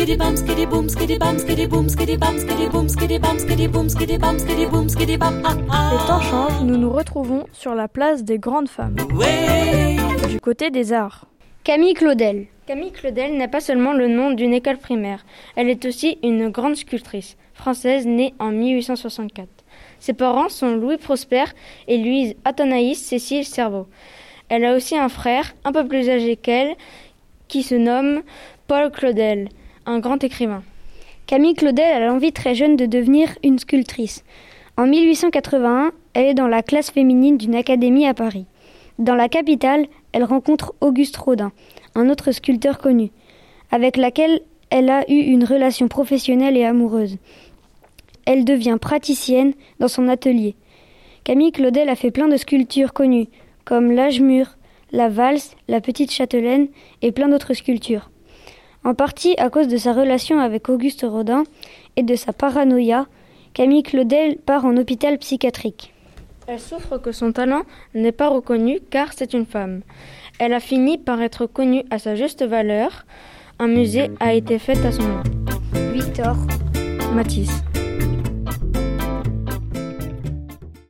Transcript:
skiddy bam skiddy boom skiddy bam skiddy boom skiddy bam skiddy boom skiddy bam skiddy boom skiddy bam skiddy boom skiddy bam ah ah Les temps changent, nous nous retrouvons sur la place des grandes femmes, du côté des arts. Camille Claudel. Camille Claudel n'a pas seulement le nom d'une école primaire, elle est aussi une grande sculptrice française née en 1864. Ses parents sont Louis Prosper et Louise Athanaïs Cécile Cerveau. Elle a aussi un frère, un peu plus âgé qu'elle, qui se nomme Paul Claudel, un grand écrivain. Camille Claudel a l'envie très jeune de devenir une sculptrice. En 1881, elle est dans la classe féminine d'une académie à Paris. Dans la capitale, elle rencontre Auguste Rodin, un autre sculpteur connu, avec laquelle elle a eu une relation professionnelle et amoureuse. Elle devient praticienne dans son atelier. Camille Claudel a fait plein de sculptures connues, comme l'âge mûr, la valse, la petite châtelaine et plein d'autres sculptures. En partie à cause de sa relation avec Auguste Rodin et de sa paranoïa, Camille Claudel part en hôpital psychiatrique. Elle souffre que son talent n'est pas reconnu car c'est une femme. Elle a fini par être connue à sa juste valeur. Un musée a été fait à son nom. Victor. Matisse.